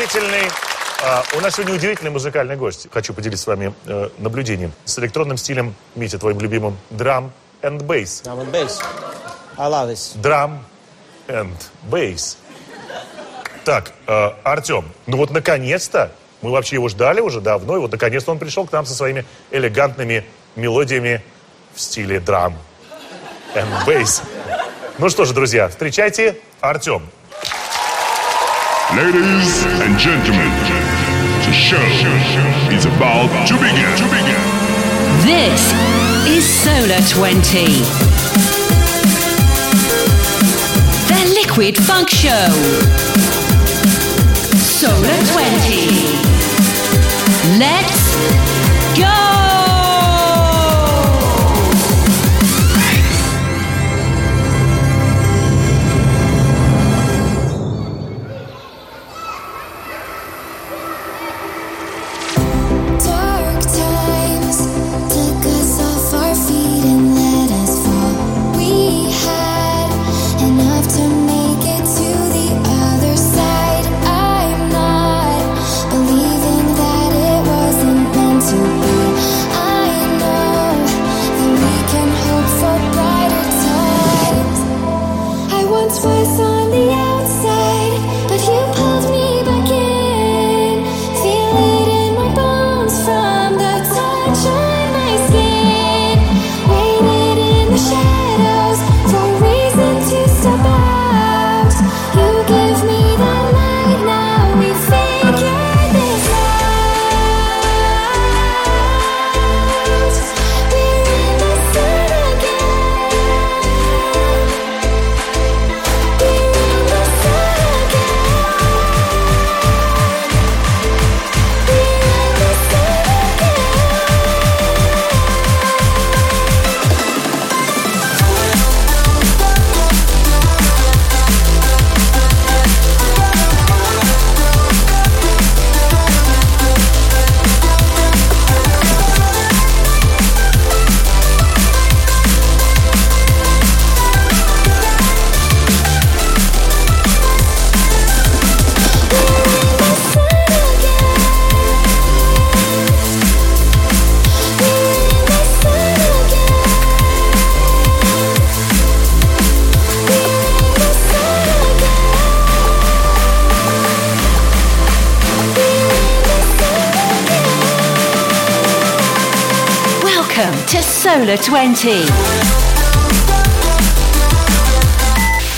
У нас сегодня удивительный, а, у нас сегодня удивительный музыкальный гость. Хочу поделиться с вами э, наблюдением с электронным стилем, Митя, твоим любимым, драм and bass. Drum and bass. I love this. Драм and bass. Так, э, Артем, ну вот наконец-то, мы вообще его ждали уже давно, и вот наконец-то он пришел к нам со своими элегантными мелодиями в стиле драм and bass. Ну что же, друзья, встречайте Артем. Ladies and gentlemen, the show is about to begin. This is Solar 20. The Liquid Funk Show. Solar 20. Let's go! place Solar 20.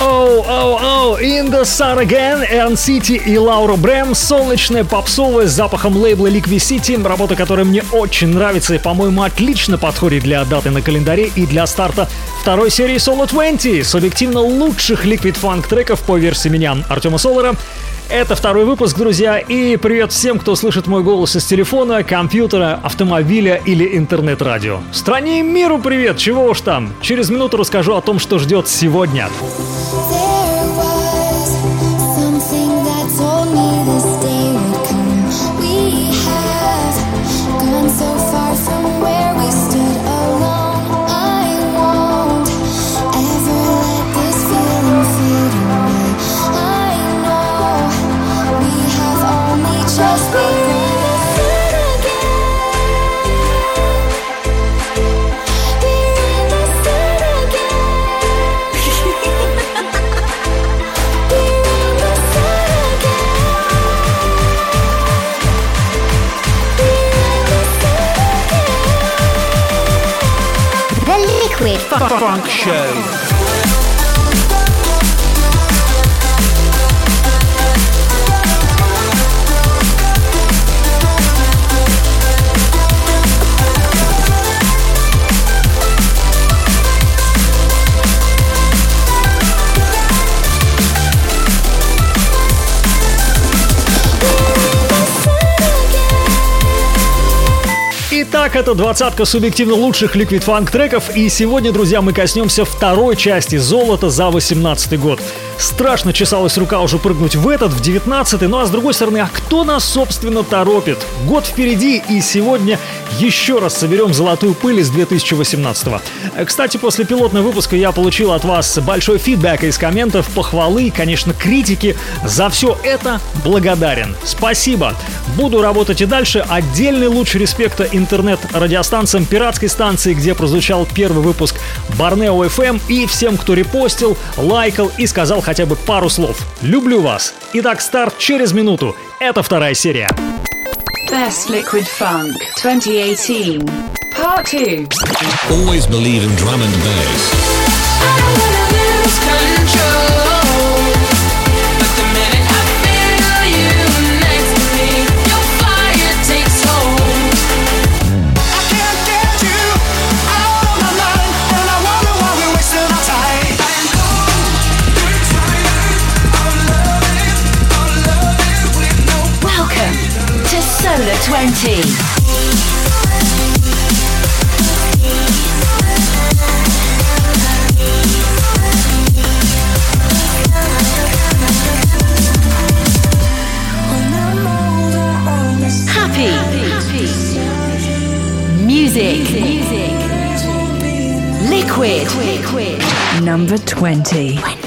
Оу, оу, оу, In the Sun Again, NCT и Лаура Брэм, солнечная попсовая с запахом лейбла Liquid City, работа, которая мне очень нравится и, по-моему, отлично подходит для даты на календаре и для старта второй серии Solo 20, субъективно лучших Liquid Funk треков по версии меня, Артема Солара. Это второй выпуск, друзья, и привет всем, кто слышит мой голос из телефона, компьютера, автомобиля или интернет-радио. Стране и миру привет, чего уж там. Через минуту расскажу о том, что ждет сегодня. Funk Show. Итак, это двадцатка субъективно лучших Liquid Funk треков, и сегодня, друзья, мы коснемся второй части «Золота» за 18 год. Страшно чесалась рука уже прыгнуть в этот, в 19 ну а с другой стороны, а кто нас, собственно, торопит? Год впереди, и сегодня еще раз соберем золотую пыль из 2018 -го. Кстати, после пилотного выпуска я получил от вас большой фидбэк из комментов, похвалы, конечно, критики. За все это благодарен. Спасибо. Буду работать и дальше. Отдельный луч респекта интернет-радиостанциям пиратской станции, где прозвучал первый выпуск Барнео FM и всем, кто репостил, лайкал и сказал хотя бы пару слов. Люблю вас. Итак, старт через минуту. Это вторая серия. Best Liquid Funk 2018. Part 2. Always believe in drum and bass. Welcome 20. Happy. Music. Liquid. Liquid. Number 20. 20.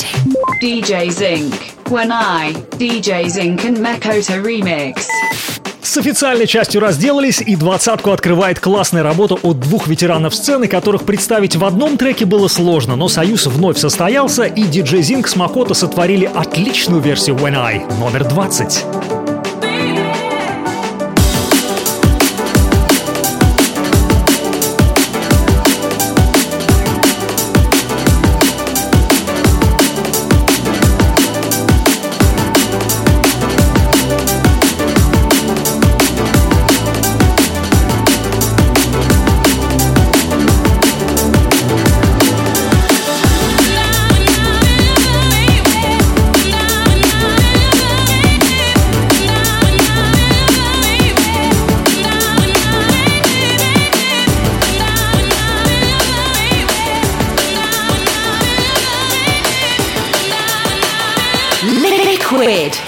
DJ Zinc. When I, DJ Zinc and Mekoto remix. С официальной частью разделались, и двадцатку открывает классная работа от двух ветеранов сцены, которых представить в одном треке было сложно, но союз вновь состоялся, и диджей Зинг с Макото сотворили отличную версию When I, номер 20.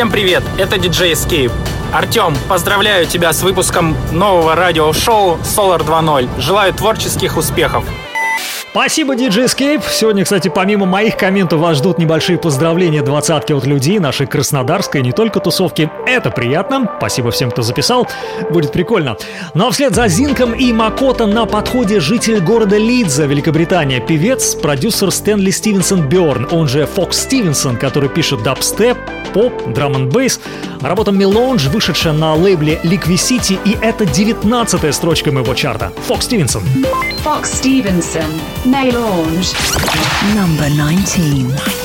Всем привет, это диджей Escape. Артем, поздравляю тебя с выпуском нового радиошоу Solar 2.0. Желаю творческих успехов. Спасибо, DJ Escape. Сегодня, кстати, помимо моих комментов вас ждут небольшие поздравления двадцатки от людей нашей краснодарской, не только тусовки. Это приятно. Спасибо всем, кто записал. Будет прикольно. Ну а вслед за Зинком и Макото на подходе житель города Лидза, Великобритания, певец, продюсер Стэнли Стивенсон Бёрн, он же Фокс Стивенсон, который пишет дабстеп, поп, драм н бейс. Работа Мелонж, вышедшая на лейбле Liquidity, и это 19 строчка моего чарта. Фокс Стивенсон. Fox Stevenson. May launch Number 19.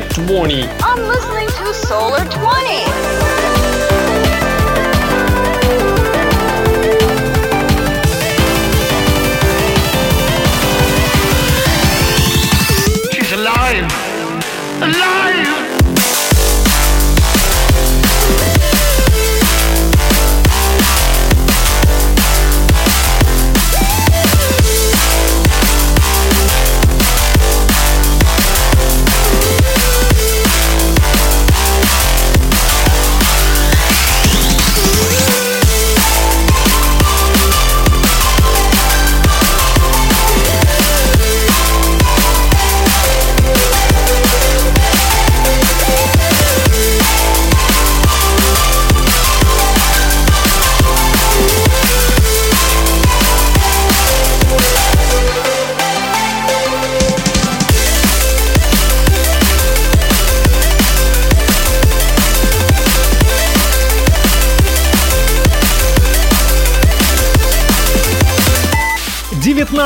20.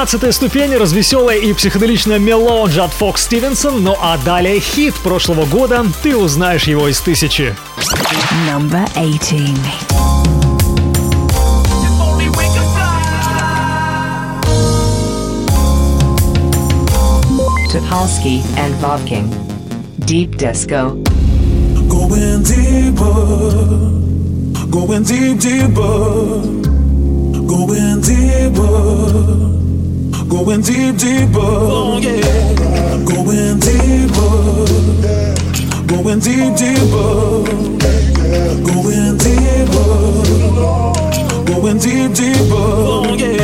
17 ступень развеселая и психоделичная мелоджа от Фокс Стивенсон, ну а далее хит прошлого года, ты узнаешь его из тысячи. Number 18. Topolsky and Vovking. Deep Disco. Going deeper, going deep, deeper, going deeper. Going deep, deeper, oh, yeah. going deeper, going deep, deeper, going deeper, going deep, deeper, oh, yeah.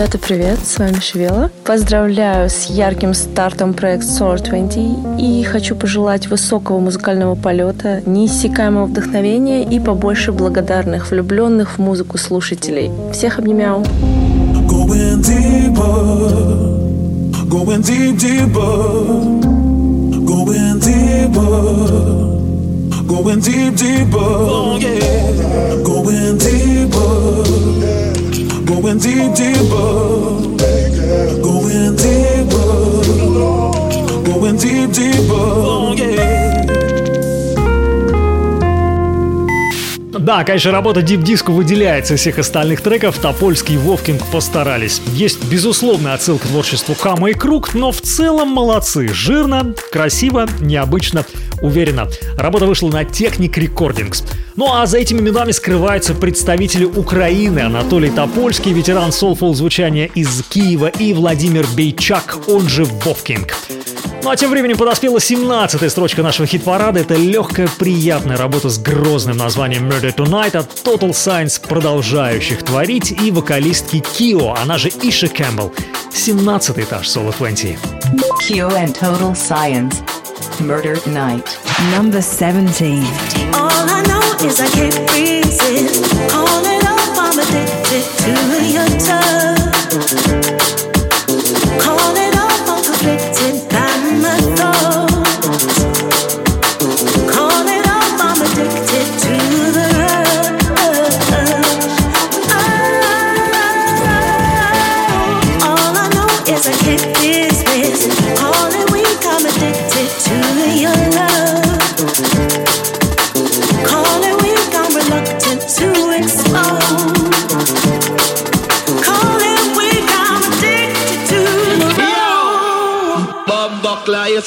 Ребята, привет, с вами Швела. Поздравляю с ярким стартом проект Solar 20 и хочу пожелать высокого музыкального полета, неиссякаемого вдохновения и побольше благодарных, влюбленных в музыку слушателей. Всех обнимаю. Going deep, deeper, oh, yeah. going deeper, going deep, deeper, going deeper, going deep, deeper, oh, yeah. Да, конечно, работа Deep Disco выделяется из всех остальных треков, Топольский и Вовкинг постарались. Есть безусловная отсылка к творчеству Хама и Круг, но в целом молодцы. Жирно, красиво, необычно, уверенно. Работа вышла на Technic Recordings. Ну а за этими именами скрываются представители Украины. Анатолий Топольский, ветеран soulful звучания из Киева и Владимир Бейчак, он же Вовкинг. Ну а тем временем подоспела 17-я строчка нашего хит-парада. Это легкая, приятная работа с грозным названием Murder Tonight от Total Science, продолжающих творить, и вокалистки Кио, она же Иша Кэмпбелл. 17 этаж Solo 20. Q and Total Science. Murder Night. Number 17. All I know is I can't resist. Call it up, I'm addicted to your touch.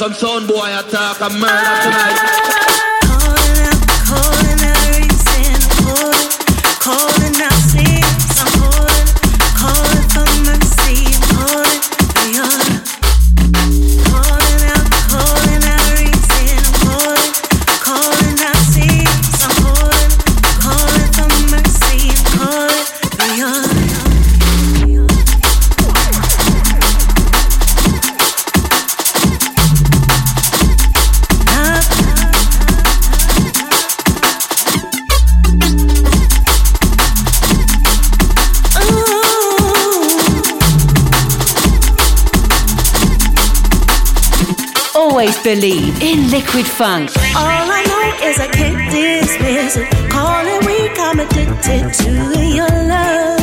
Some sound boy attack and murder tonight. Believe in liquid funk. All I know is I can't dismiss it. Calling weak, I'm addicted to your love.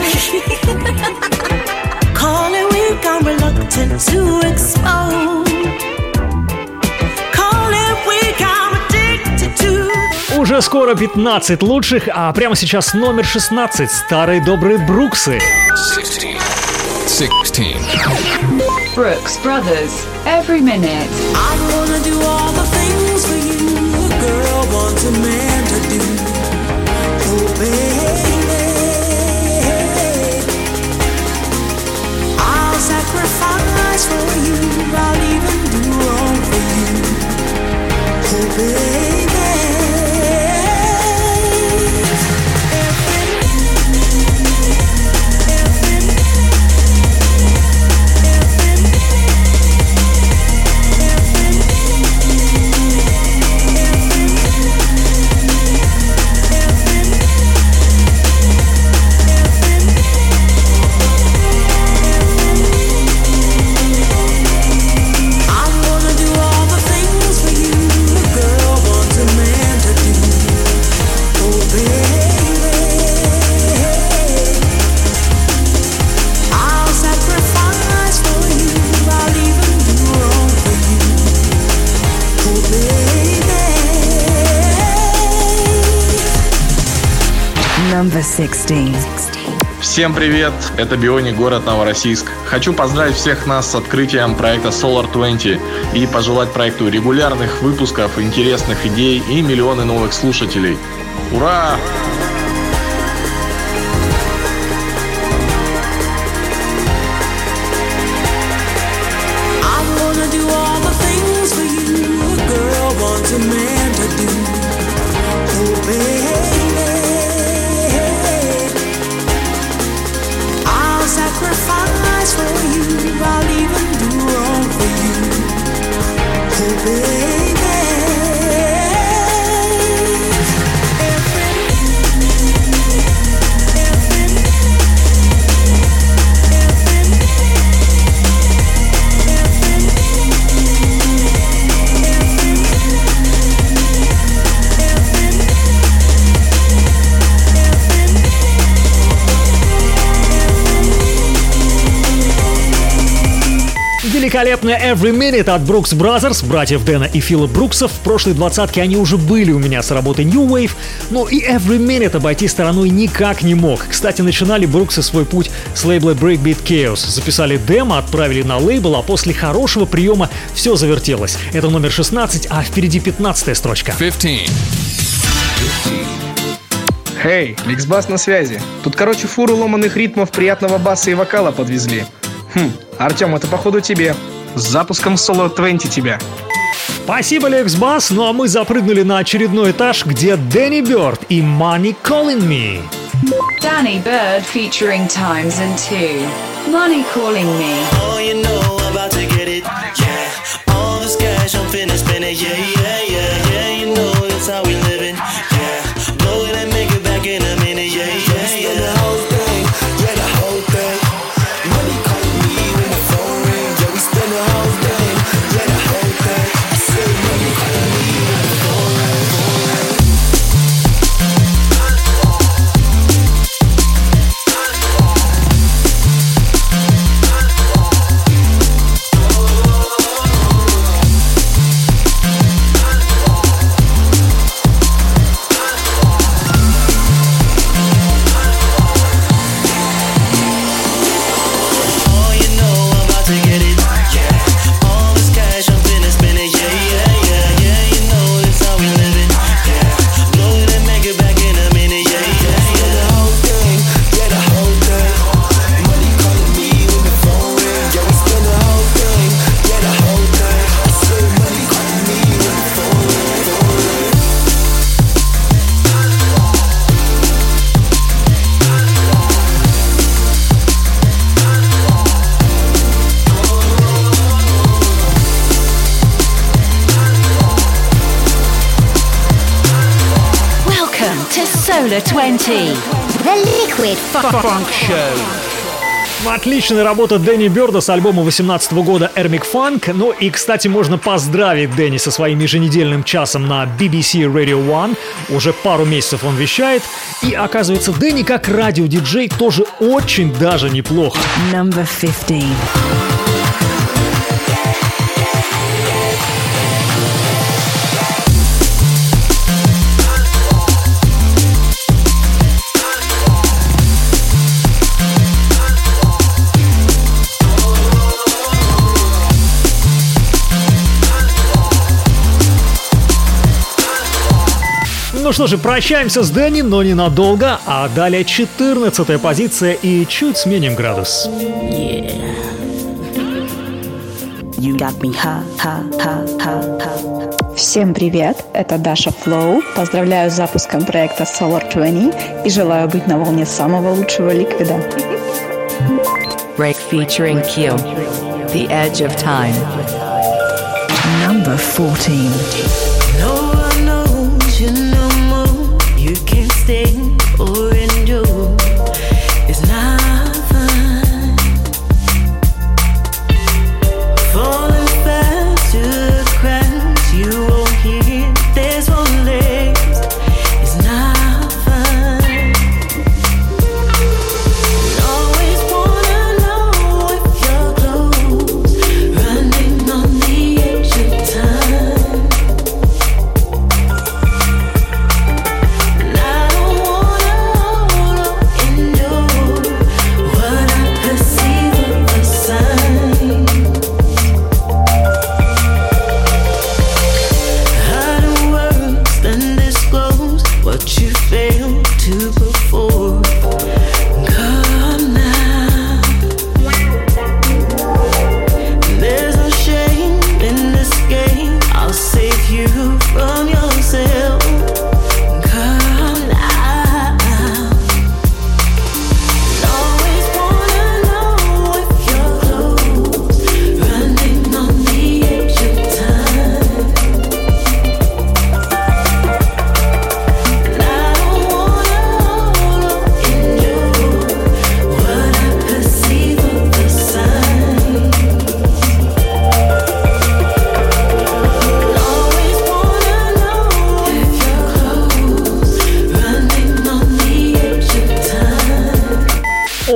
Calling weak, I'm reluctant to expose. Calling weak, I'm addicted to. Уже скоро 15 лучших, а прямо сейчас номер 16. Старые добрые Бруксы. 16. Brooks Brothers. Every minute. I'm gonna do all the things for you a girl wants a man to do. Oh, baby. I'll sacrifice for you. I'll even do wrong for you. Oh, baby. 16. Всем привет, это Биони, город Новороссийск. Хочу поздравить всех нас с открытием проекта Solar 20 и пожелать проекту регулярных выпусков, интересных идей и миллионы новых слушателей. Ура! Великолепная Every Minute от Brooks Brothers, братьев Дэна и Фила Бруксов. В прошлой двадцатке они уже были у меня с работы New Wave, но и Every Minute обойти стороной никак не мог. Кстати, начинали Бруксы свой путь с лейбла Breakbeat Chaos. Записали демо, отправили на лейбл, а после хорошего приема все завертелось. Это номер 16, а впереди 15 строчка. 15. Хей, Миксбас на связи. Тут, короче, фуру ломаных ритмов, приятного баса и вокала подвезли. Хм, Артем, это походу тебе. С запуском Solo 20 тебя. Спасибо, Лекс Бас. Ну а мы запрыгнули на очередной этаж, где Дэнни Бёрд и Money Calling Me. Danny Bird featuring Times and Two. Money calling me. Oh, you know Solar 20. The Liquid Funk Show. Отличная работа Дэнни Бёрда с альбома 18 года Эрмик Фанк. Ну и, кстати, можно поздравить Дэнни со своим еженедельным часом на BBC Radio One. Уже пару месяцев он вещает. И оказывается, Дэнни как радиодиджей тоже очень даже неплохо. Number 15. Ну что же, прощаемся с Дэнни, но ненадолго, а далее 14 позиция и чуть сменим градус. You got me. Всем привет, это Даша Флоу. Поздравляю с запуском проекта Solar 20 и желаю быть на волне самого лучшего ликвида. Break featuring Kyo. The Edge of Time. Number 14.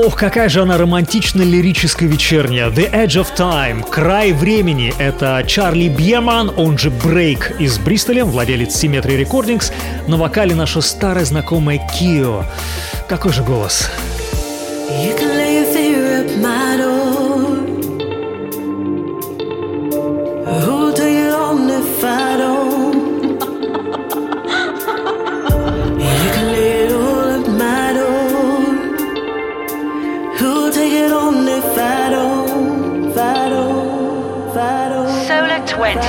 Ох, какая же она романтично-лирическая вечерняя. The Edge of Time, край времени. Это Чарли Бьеман, он же Брейк из Бристоля, владелец Symmetry Recordings. На вокале наша старая знакомая Кио. Какой же голос? You 20.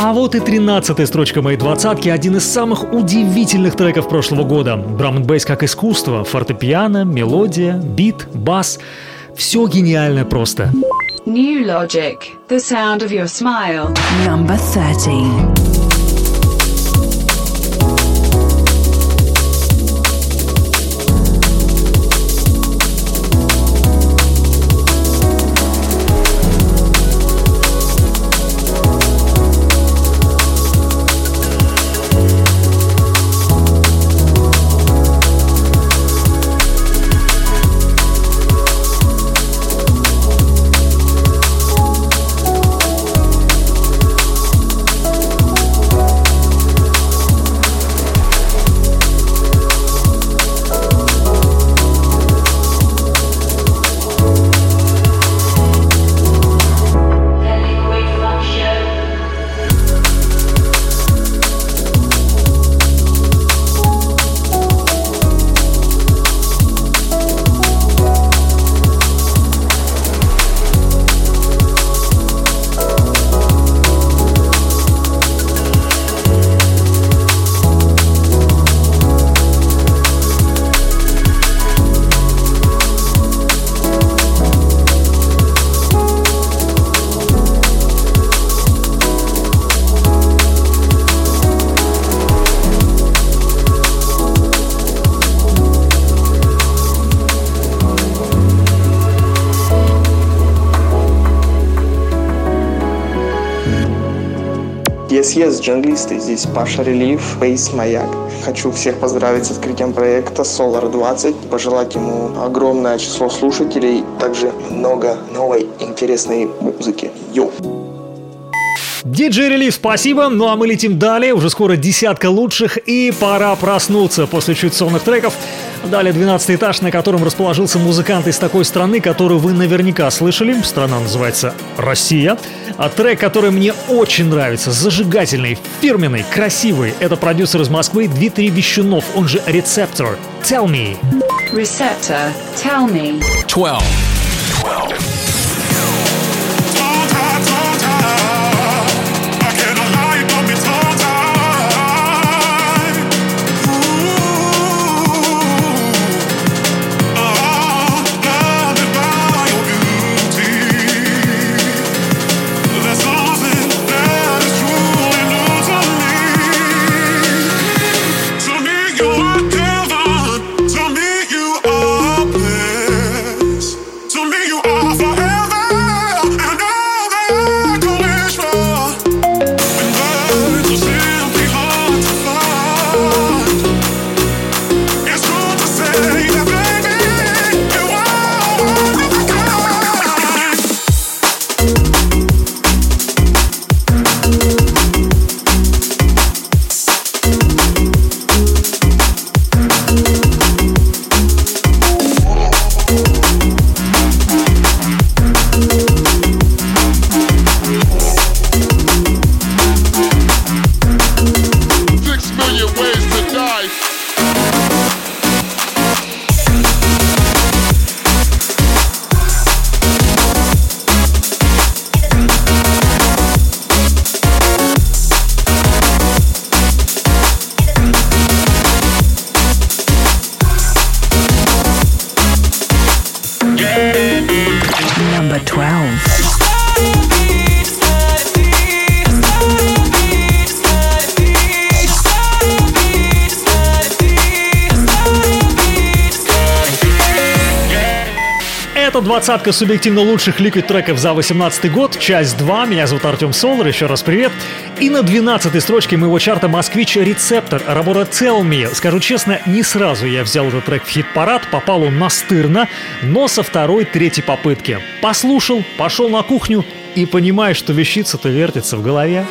А вот и 13 строчка моей двадцатки, один из самых удивительных треков прошлого года. драм бейс как искусство, фортепиано, мелодия, бит, бас. Все гениально просто. New Logic, the sound of your smile. Number 13. ДСЕС, джанглисты. Здесь Паша Релиф, Фейс Маяк. Хочу всех поздравить с открытием проекта Solar 20, пожелать ему огромное число слушателей, также много новой интересной музыки. Йоу! Диджей Релиз, спасибо. Ну а мы летим далее. Уже скоро десятка лучших. И пора проснуться после чуть сонных треков. Далее 12 этаж, на котором расположился музыкант из такой страны, которую вы наверняка слышали. Страна называется Россия. А трек, который мне очень нравится, зажигательный, фирменный, красивый. Это продюсер из Москвы Дмитрий Вещунов, он же Рецептор. Tell me. Receptor, tell me. 12. 12. Двадцатка субъективно лучших ликвид треков за 18 год, часть 2. Меня зовут Артем Солар, еще раз привет. И на 12 строчке моего чарта «Москвич Рецептор», работа Tell Me. Скажу честно, не сразу я взял этот трек в хит-парад, попал он настырно, но со второй-третьей попытки. Послушал, пошел на кухню и понимаю, что вещица-то вертится в голове.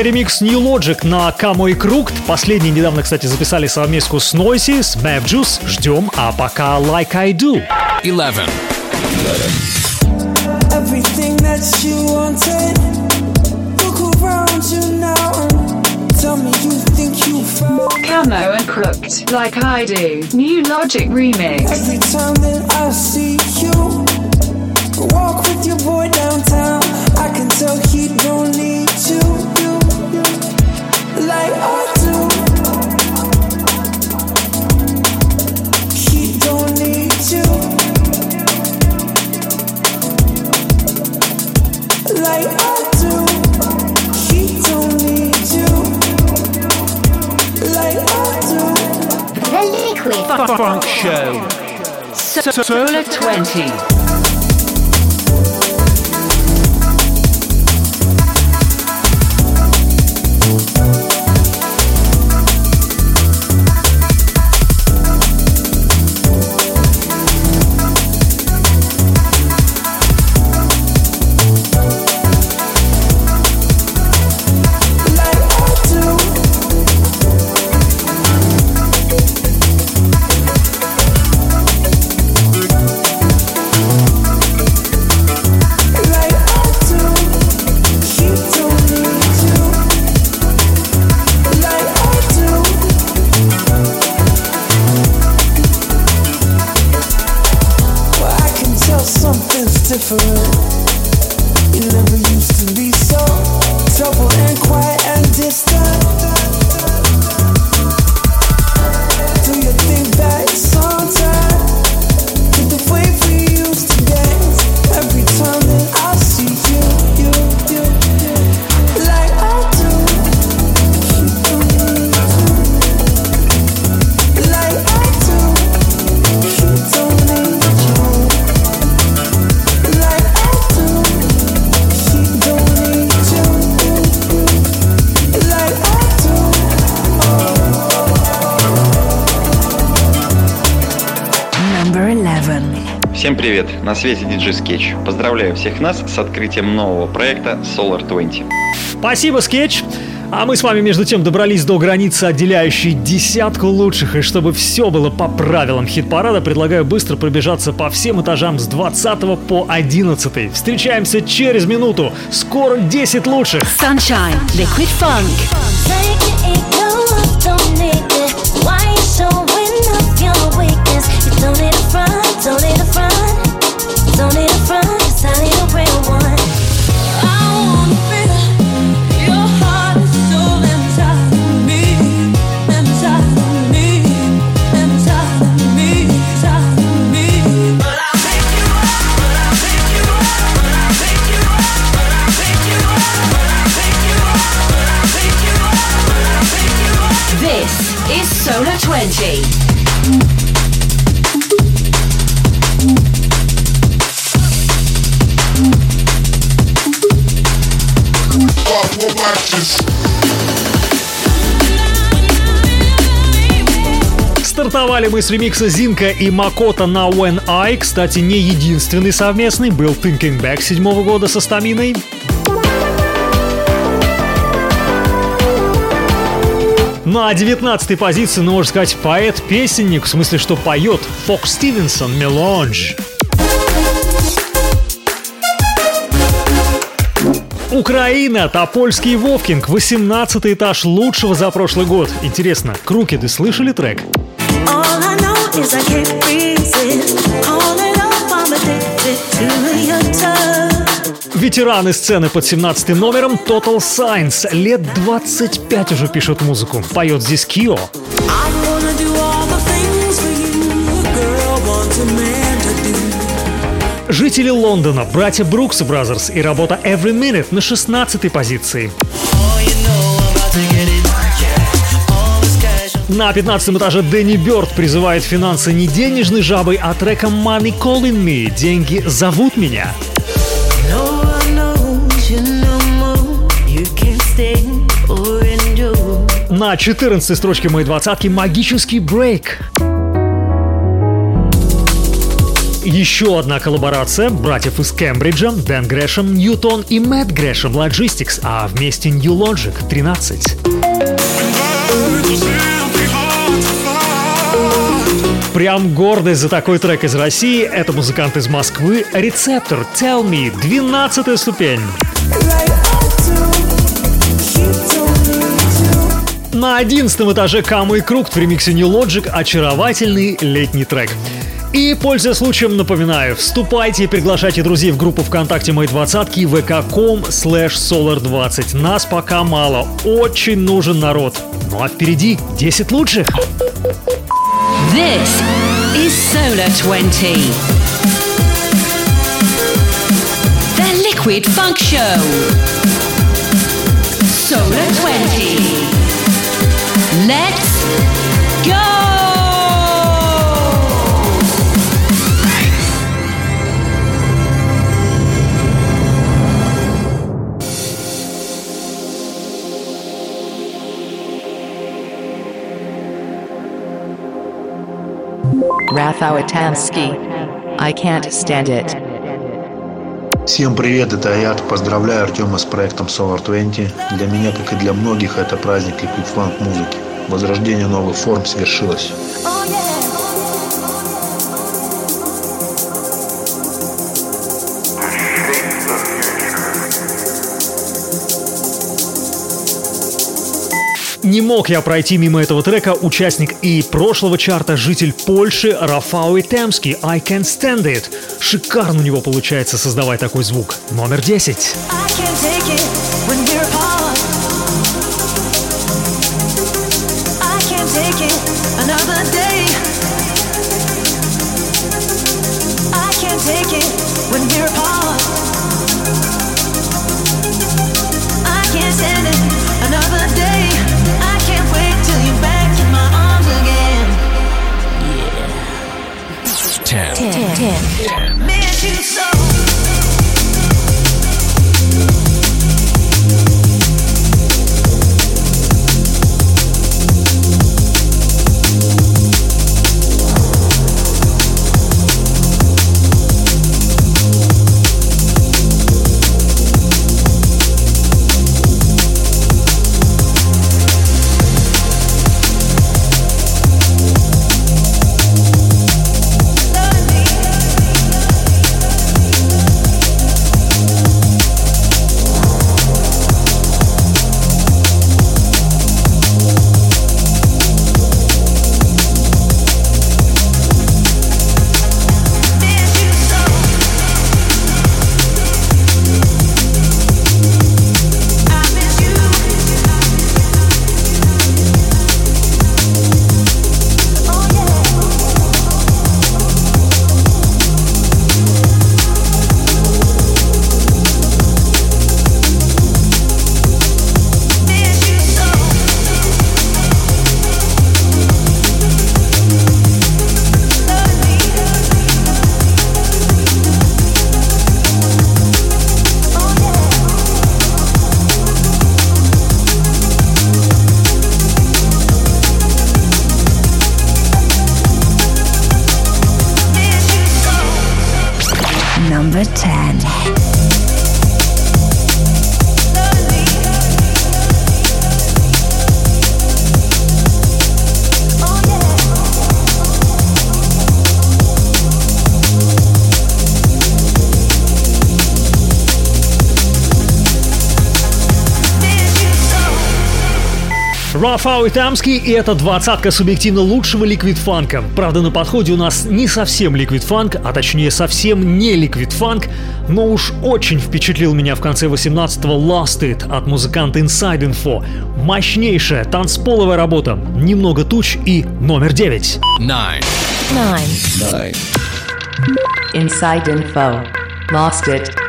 Далее ремикс New Logic на Камо и Кругт. Последний недавно, кстати, записали совместку с Noisy, с Map Juice. Ждем, а пока Like I Do. 11. Everything that you wanted. Look around you now and tell me you think you found. Camo and Crooked, like I do. New Logic remix. Every time that I see you walk with your boy downtown, I can tell he don't need you, Funk Show. Solar 20. На связи диджей Скетч. Поздравляю всех нас с открытием нового проекта Solar 20. Спасибо, Скетч. А мы с вами, между тем, добрались до границы, отделяющей десятку лучших. И чтобы все было по правилам хит-парада, предлагаю быстро пробежаться по всем этажам с 20 по 11. Встречаемся через минуту. Скоро 10 лучших. Sunshine, Liquid Funk. don't Стартовали мы с ремикса Зинка и Макота на When I. Кстати, не единственный совместный. Был Thinking Back седьмого года со Стаминой. На 19 позиции, ну, можно сказать, поэт-песенник, в смысле, что поет Фок Стивенсон «Меланж». Украина, Топольский Вовкинг, 18 этаж лучшего за прошлый год. Интересно, Крукеды слышали трек? Ветераны сцены под 17 номером Total Science. Лет 25 уже пишут музыку. Поет здесь Кио. I Жители Лондона, братья Брукс Brothers и работа Every Minute на 16 позиции. На 15 этаже Дэнни Бёрд призывает финансы не денежной жабой, а треком Money Calling Me. Деньги зовут меня. На 14 строчке моей двадцатки магический брейк. Еще одна коллаборация братьев из Кембриджа, Дэн Грэшем, Ньютон и Мэтт Грэшем Logistics, а вместе New Logic 13. Прям гордость за такой трек из России. Это музыкант из Москвы. Рецептор Tell Me. 12 ступень. На 11 этаже Камы и Круг в ремиксе New Logic очаровательный летний трек. И, пользуясь случаем, напоминаю, вступайте и приглашайте друзей в группу ВКонтакте «Мои двадцатки» vk.com slash solar20. Нас пока мало, очень нужен народ. Ну а впереди 10 лучших. This is Solar 20. The Liquid Funk Show. Solar 20. Let's go! Atamski. I can't stand it. Всем привет, это Аят. Поздравляю Артема с проектом Solar 20. Для меня, как и для многих, это праздник ликвид фанк музыки. Возрождение новых форм свершилось. Не мог я пройти мимо этого трека участник и прошлого чарта, житель Польши Рафауи Темский «I Can't Stand It». Шикарно у него получается создавать такой звук. Номер 10. I can't take it Рафау и Тамский, и это двадцатка субъективно лучшего ликвид-фанка. Правда, на подходе у нас не совсем ликвид-фанк, а точнее совсем не ликвид-фанк, но уж очень впечатлил меня в конце 18-го Lost It от музыканта Inside Info. Мощнейшая танцполовая работа, немного туч и номер 9. Nine. Nine. Nine. Inside info. Lost it.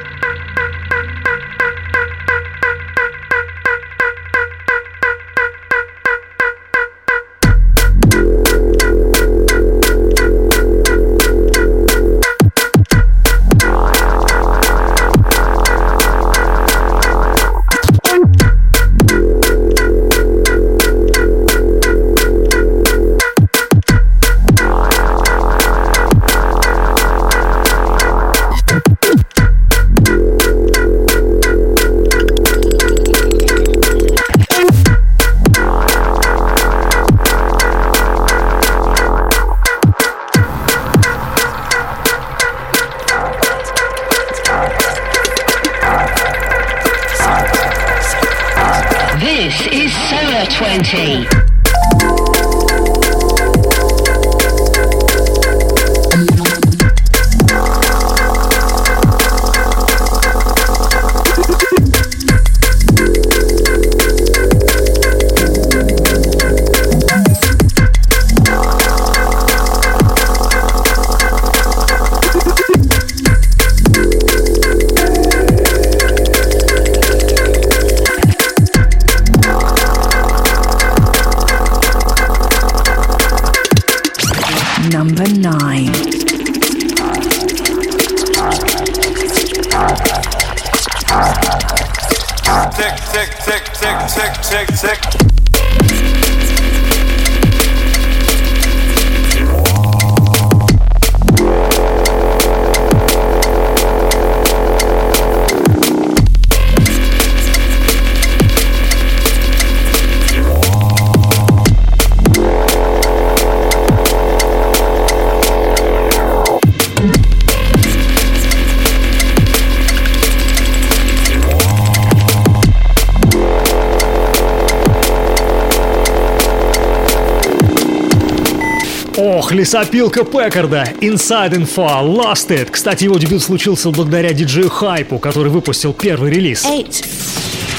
Ох, лесопилка Пекарда, Inside Info, Lost It. Кстати, его дебют случился благодаря диджею Хайпу, который выпустил первый релиз. Eight.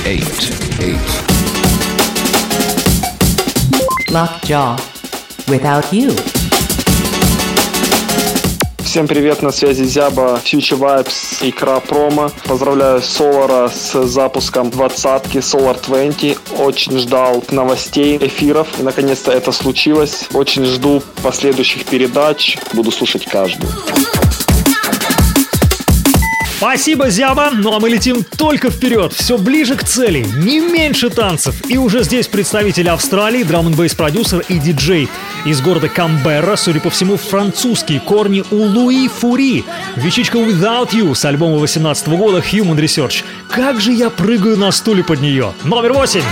Eight. Eight. Lockjaw. Without you. Всем привет, на связи Зяба, Future Vibes, Икра Промо. Поздравляю Солара с запуском двадцатки Solar 20. Очень ждал новостей, эфиров. И наконец-то это случилось. Очень жду последующих передач. Буду слушать каждую. Спасибо, Зяба! Ну а мы летим только вперед, все ближе к цели, не меньше танцев. И уже здесь представители Австралии, драм н продюсер и диджей. Из города Камберра, судя по всему, французские корни у Луи Фури. Вещичка Without You с альбома 18 года Human Research. Как же я прыгаю на стуле под нее. Номер восемь.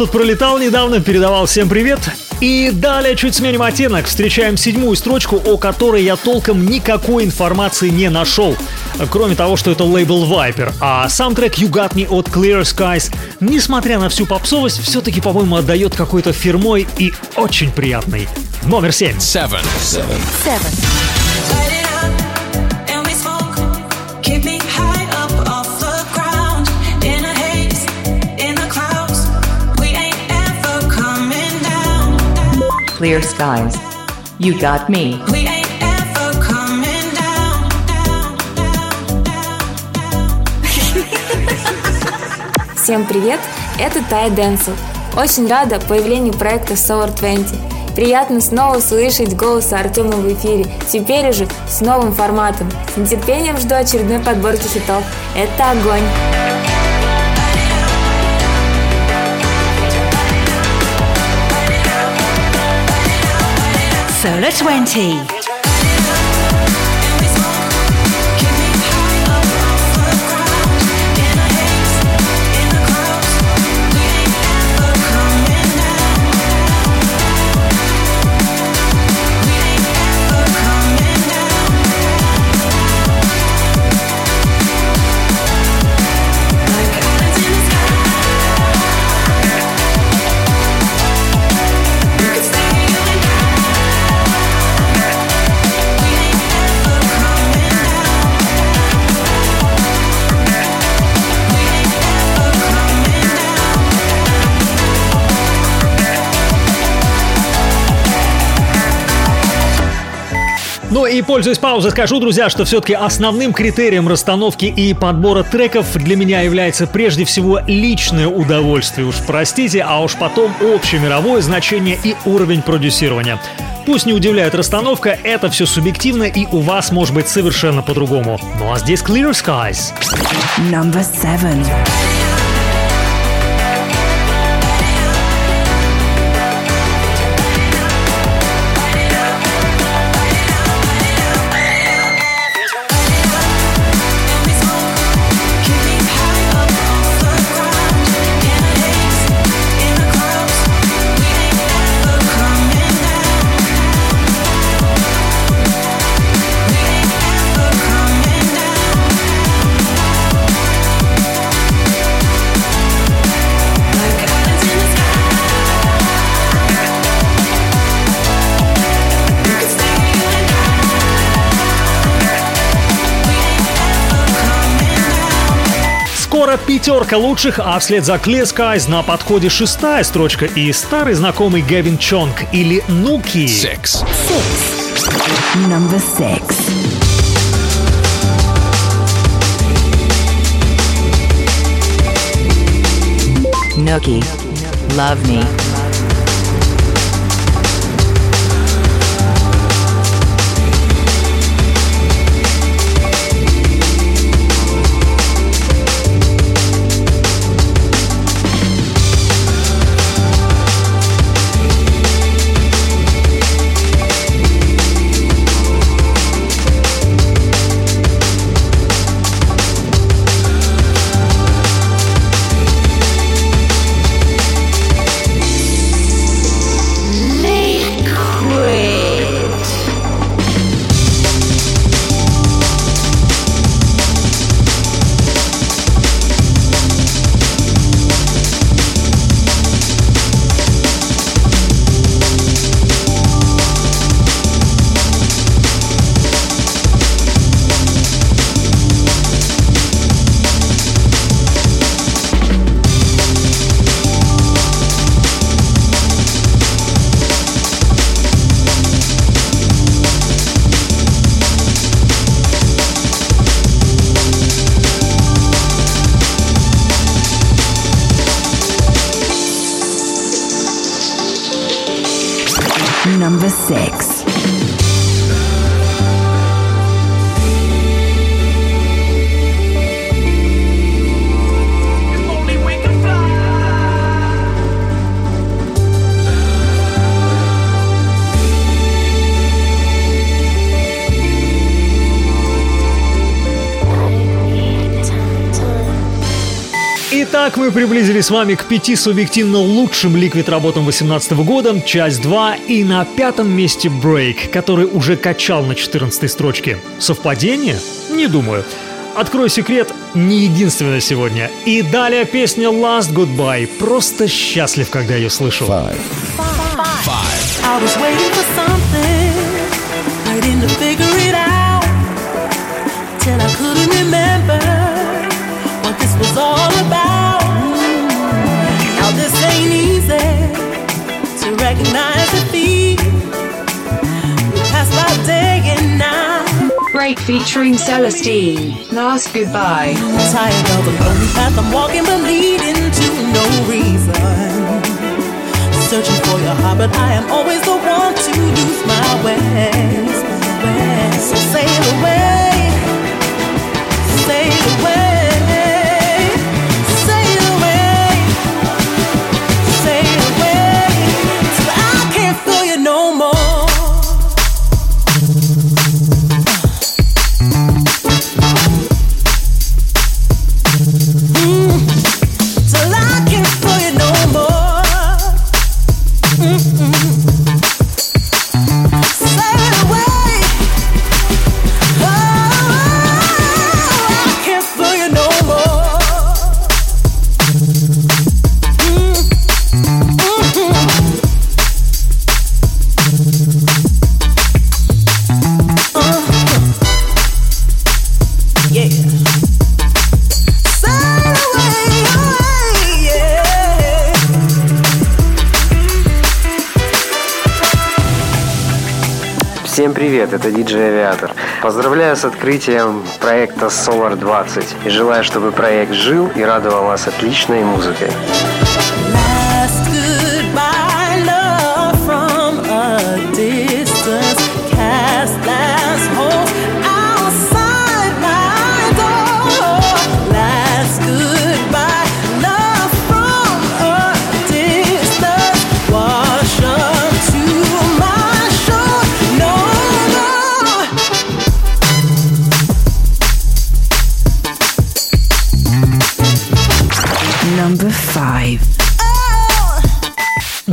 Тут пролетал недавно, передавал всем привет. И далее чуть сменим оттенок. Встречаем седьмую строчку, о которой я толком никакой информации не нашел. Кроме того, что это лейбл Viper. А сам трек You Got Me от Clear Skies, несмотря на всю попсовость, все-таки, по-моему, отдает какой-то фирмой и очень приятный. Номер семь. Seven. Seven. Seven. Clear skies. You got me. We ain't ever coming down. Всем привет, это Тай Дэнсел. Очень рада появлению проекта Solar 20. Приятно снова слышать голос Артема в эфире, теперь уже с новым форматом. С нетерпением жду очередной подборки хитов. Это огонь! Solar 20. И, пользуясь паузой, скажу, друзья, что все-таки основным критерием расстановки и подбора треков для меня является прежде всего личное удовольствие. Уж простите, а уж потом общемировое значение и уровень продюсирования. Пусть не удивляет расстановка, это все субъективно и у вас может быть совершенно по-другому. Ну а здесь Clear Skies. Number seven. Скоро пятерка лучших, а вслед за Clear Skies на подходе шестая строчка и старый знакомый Гевин Чонг или Нуки. Number six. Nookie. Love me. Мы приблизились с вами к пяти субъективно лучшим ликвид работам 2018 года, часть 2, и на пятом месте Break, который уже качал на 14 строчке. Совпадение? Не думаю. Открою секрет, не единственное сегодня. И далее песня Last Goodbye. Просто счастлив, когда ее слышу. I was waiting for something, waiting to figure Break featuring Celestine. Last goodbye. Tired of the lonely path I'm walking, but leading to no reason. Searching for your heart, but I am always the one to lose my way. So sail away, привет, это диджей Авиатор. Поздравляю с открытием проекта Solar 20 и желаю, чтобы проект жил и радовал вас отличной музыкой.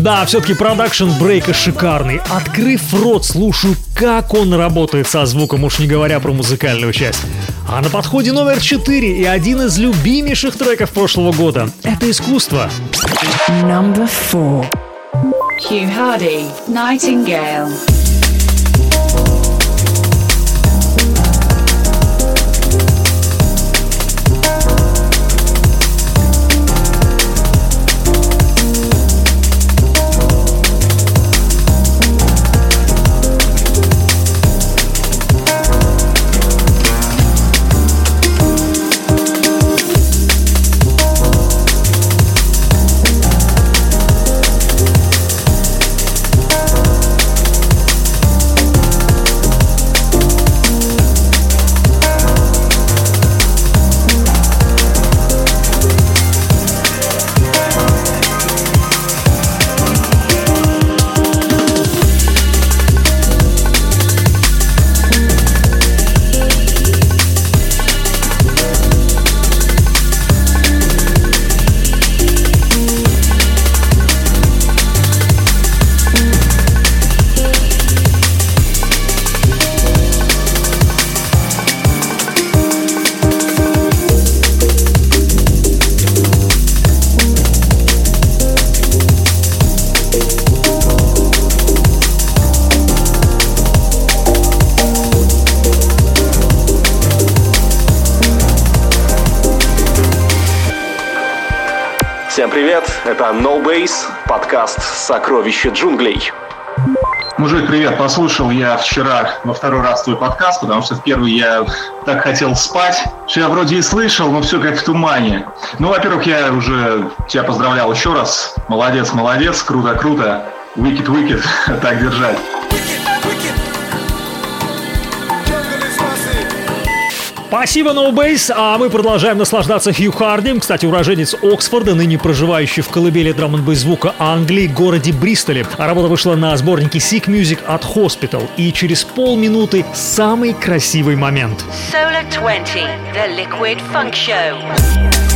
Да, все-таки продакшн брейка шикарный. Открыв рот, слушаю, как он работает со звуком, уж не говоря про музыкальную часть. А на подходе номер 4 и один из любимейших треков прошлого года. Это искусство. Number four. Hugh Hardy, Nightingale. Base, подкаст «Сокровище джунглей». Мужик, привет. Послушал я вчера во второй раз твой подкаст, потому что в первый я так хотел спать, что я вроде и слышал, но все как в тумане. Ну, во-первых, я уже тебя поздравлял еще раз. Молодец, молодец, круто, круто. Wicked, wicked, так держать. Спасибо, NoBase, а мы продолжаем наслаждаться Хью Хардим, кстати, уроженец Оксфорда, ныне проживающий в колыбели драм н звука Англии, городе Бристоле. А Работа вышла на сборнике Sick Music от Hospital, и через полминуты самый красивый момент. Solar 20, the Liquid Funk Show.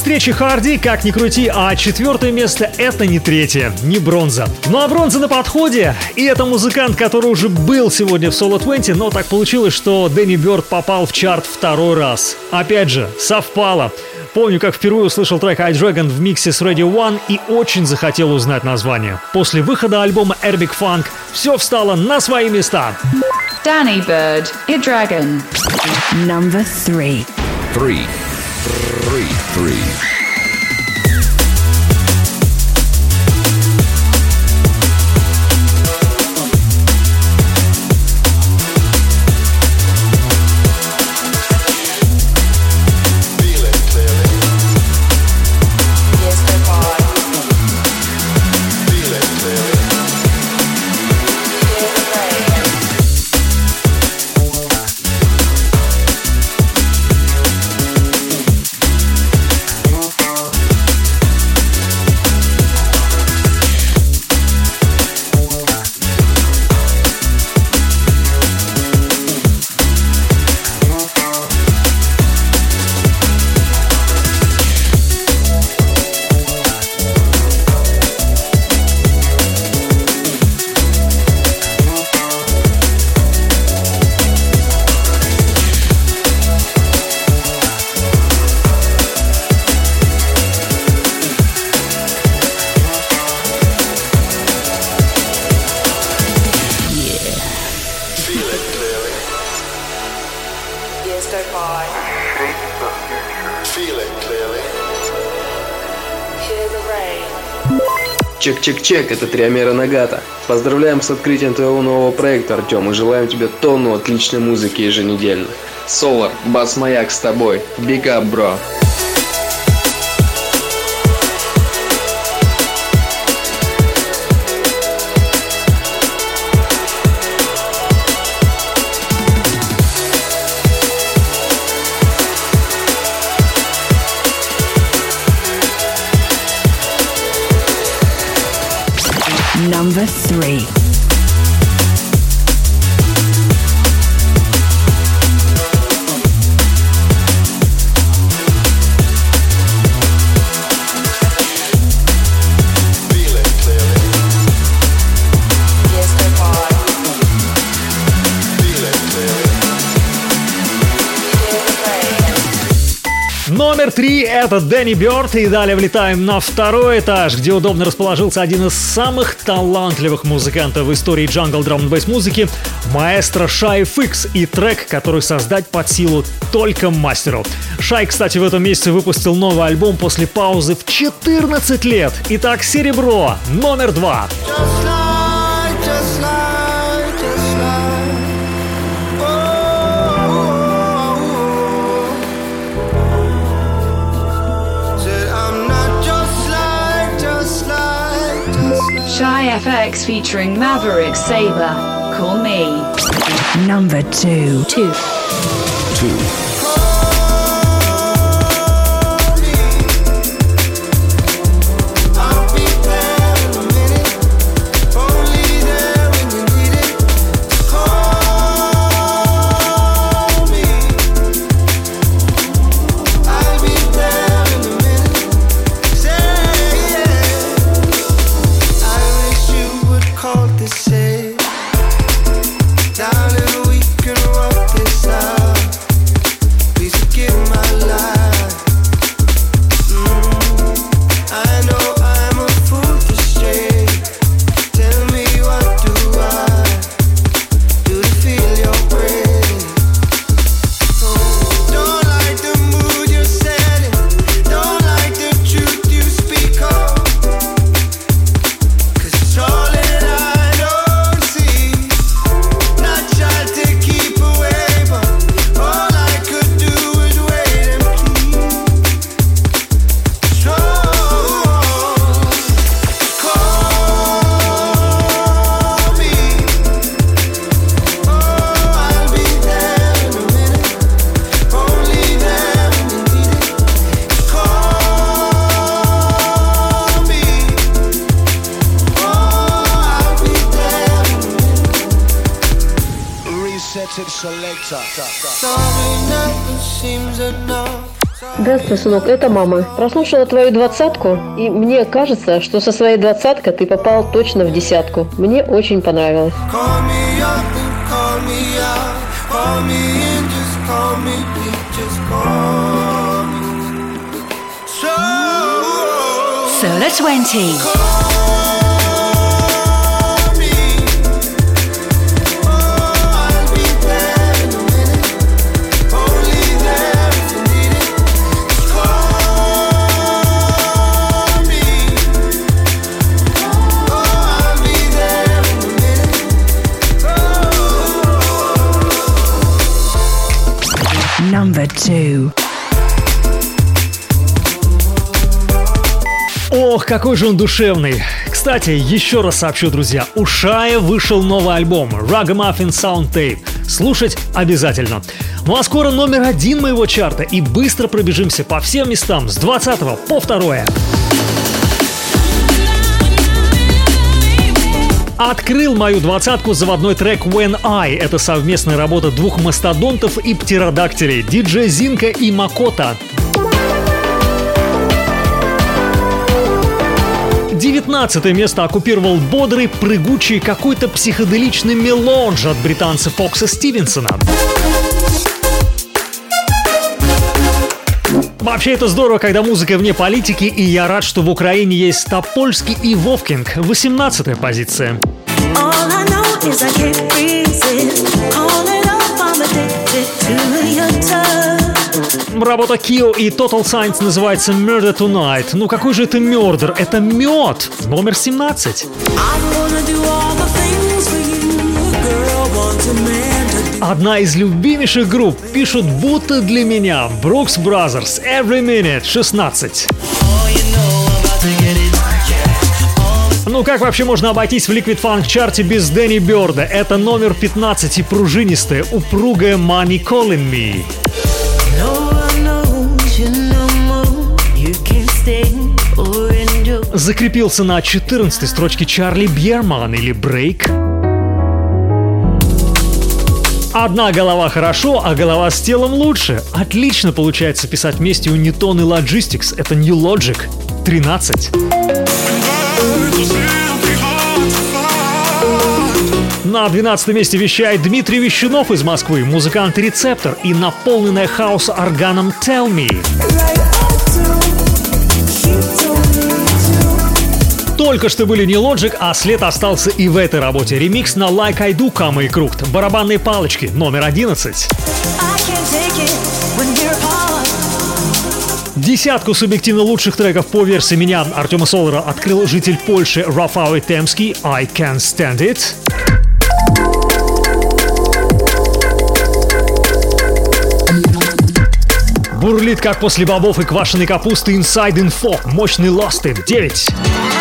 До встречи, Харди, как ни крути, а четвертое место это не третье, не бронза. Ну а бронза на подходе, и это музыкант, который уже был сегодня в Solo 20, но так получилось, что Дэнни Бёрд попал в чарт второй раз. Опять же, совпало. Помню, как впервые услышал трек iDragon в миксе с Radio One и очень захотел узнать название. После выхода альбома Airbic Funk все встало на свои места. Danny Bird, Dragon. Number three. Three. Three. Three. Чек-чек-чек, это Триамера Нагата. Поздравляем с открытием твоего нового проекта, Артем, и желаем тебе тонну отличной музыки еженедельно. Солар, Бас Маяк с тобой. Big up, бро. 3 — это Дэнни Бёрд, и далее влетаем на второй этаж, где удобно расположился один из самых талантливых музыкантов в истории джангл драм бейс музыки — маэстро Шай Фикс и трек, который создать под силу только мастеру. Шай, кстати, в этом месяце выпустил новый альбом после паузы в 14 лет. Итак, «Серебро» номер два. Like. Shy FX featuring Maverick Saber. Call me. Number two. Two. I'll Это мама. Прослушала твою двадцатку, и мне кажется, что со своей двадцаткой ты попал точно в десятку. Мне очень понравилось. Solo 20. Ох, какой же он душевный. Кстати, еще раз сообщу, друзья, у Шая вышел новый альбом Ragamuffin Sound Tape. Слушать обязательно. Ну а скоро номер один моего чарта и быстро пробежимся по всем местам с 20 по 2. Открыл мою двадцатку заводной трек When I. Это совместная работа двух мастодонтов и птеродактилей – диджей Зинка и Макота. 19 место оккупировал бодрый, прыгучий какой-то психоделичный мелодж от британца Фокса Стивенсона. Вообще это здорово, когда музыка вне политики, и я рад, что в Украине есть Стопольский и Вовкинг. 18 позиция. All Работа Кио и Total Science называется Murder Tonight. Ну какой же это murder? Это мед. Номер 17. Wanna do all the things for you, girl. Want a man to Одна из любимейших групп пишут будто для меня. Brooks Brothers, Every Minute, 16. Ну как вообще можно обойтись в Liquid Funk чарте без Дэнни Бёрда? Это номер 15 и пружинистая, упругая Money Calling Me. Закрепился на 14 строчке Чарли Бьерман или Break. Одна голова хорошо, а голова с телом лучше. Отлично получается писать вместе Унитон и Logistics. Это New Logic. 13. На 12 месте вещает Дмитрий Вещунов из Москвы, музыкант Рецептор и наполненная хаоса органом Tell Me. Только что были не Logic, а след остался и в этой работе. Ремикс на Like I Do Кама и Крукт. Барабанные палочки, номер 11. I can't take it when we're apart. Десятку субъективно лучших треков по версии меня Артема Солера открыл житель Польши Рафаэль Темский «I Can't Stand It». Бурлит, как после бобов и квашеной капусты Inside Info. Мощный Lost It. 9.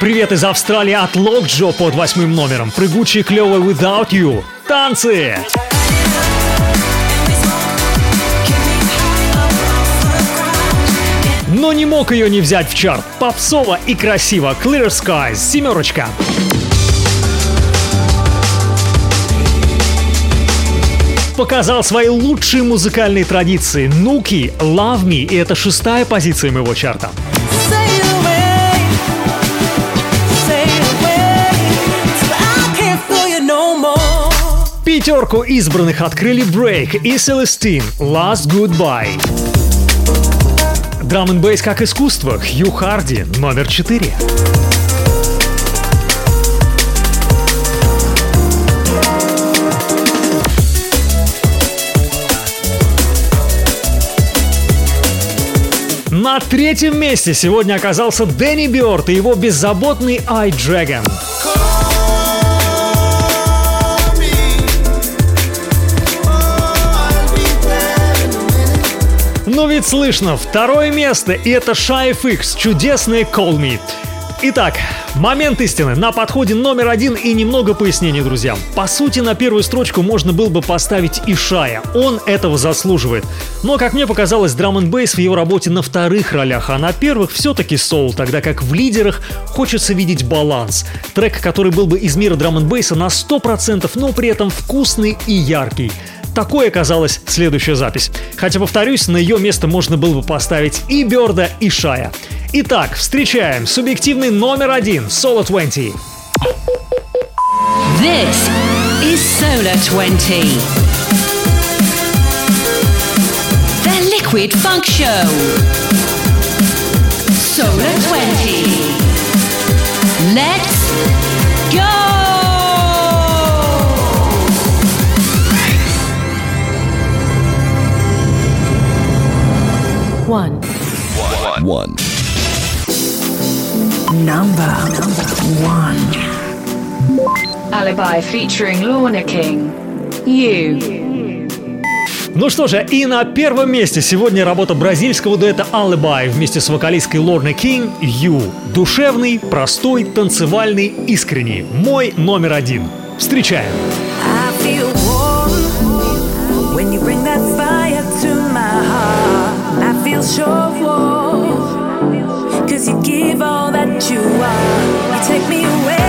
Привет из Австралии от Локджо под восьмым номером. Прыгучий клевый Without You. Танцы! Но не мог ее не взять в чарт. Попсово и красиво. Clear Skies. Семерочка. Показал свои лучшие музыкальные традиции. Нуки, Love Me. И это шестая позиция моего чарта. Пятерку избранных открыли Break и Celestine Last Goodbye. Драм н бейс как искусство. Хью Харди, номер 4. На третьем месте сегодня оказался Дэнни Бёрд и его беззаботный I Dragon. Но ведь слышно, второе место, и это FX, чудесный Call Me. Итак, момент истины. На подходе номер один и немного пояснений, друзья. По сути, на первую строчку можно было бы поставить и Шая. Он этого заслуживает. Но, как мне показалось, драм н в его работе на вторых ролях, а на первых все-таки соул, тогда как в лидерах хочется видеть баланс. Трек, который был бы из мира драм н на 100%, но при этом вкусный и яркий. Такой оказалась следующая запись. Хотя, повторюсь, на ее место можно было бы поставить и Берда, и Шая. Итак, встречаем субъективный номер один Solo 20. This is Solar 20. The Liquid Funk Show. Solar 20. Let's go! One. One. Number one. Alibi featuring Lorna King. You. Ну что же, и на первом месте сегодня работа бразильского дуэта Alibi вместе с вокалисткой Лорной Кинг «You». Душевный, простой, танцевальный, искренний. Мой номер один. Встречаем. I feel feel sure cause you give all that you are. You take me away,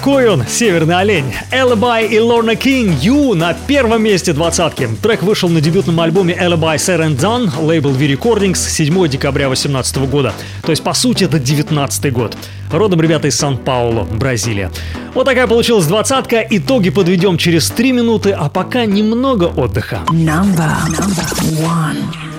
такой он, северный олень. Alibi и Lorna King Ю на первом месте двадцатки. Трек вышел на дебютном альбоме Alibi Said and Done, лейбл V Recordings, 7 декабря 2018 года. То есть, по сути, это 19 год. Родом ребята из Сан-Пауло, Бразилия. Вот такая получилась двадцатка. Итоги подведем через 3 минуты, а пока немного отдыха. Number one.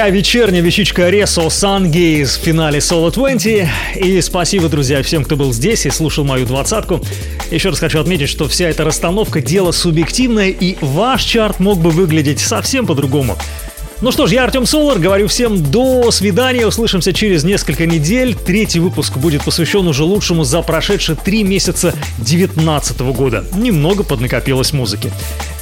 Такая вечерняя вещичка Ресо Сангейз в финале Solo 20. И спасибо, друзья, всем, кто был здесь и слушал мою двадцатку. Еще раз хочу отметить, что вся эта расстановка – дело субъективное, и ваш чарт мог бы выглядеть совсем по-другому. Ну что ж, я Артем Солар, говорю всем до свидания, услышимся через несколько недель. Третий выпуск будет посвящен уже лучшему за прошедшие три месяца 2019 года. Немного поднакопилось музыки.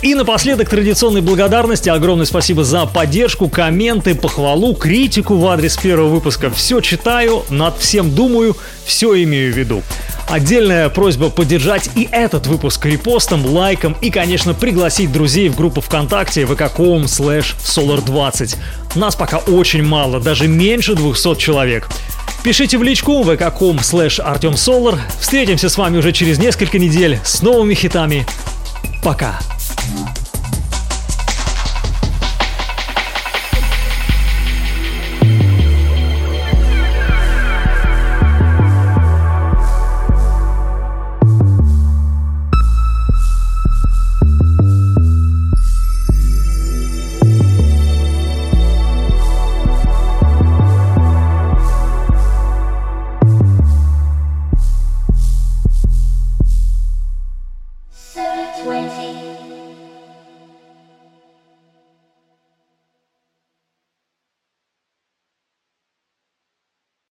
И напоследок традиционной благодарности. Огромное спасибо за поддержку, комменты, похвалу, критику в адрес первого выпуска. Все читаю, над всем думаю, все имею в виду. Отдельная просьба поддержать и этот выпуск репостом, лайком и, конечно, пригласить друзей в группу ВКонтакте vk.com slash solar20. Нас пока очень мало, даже меньше 200 человек. Пишите в личку vk.com slash Артем. Встретимся с вами уже через несколько недель с новыми хитами. Пока.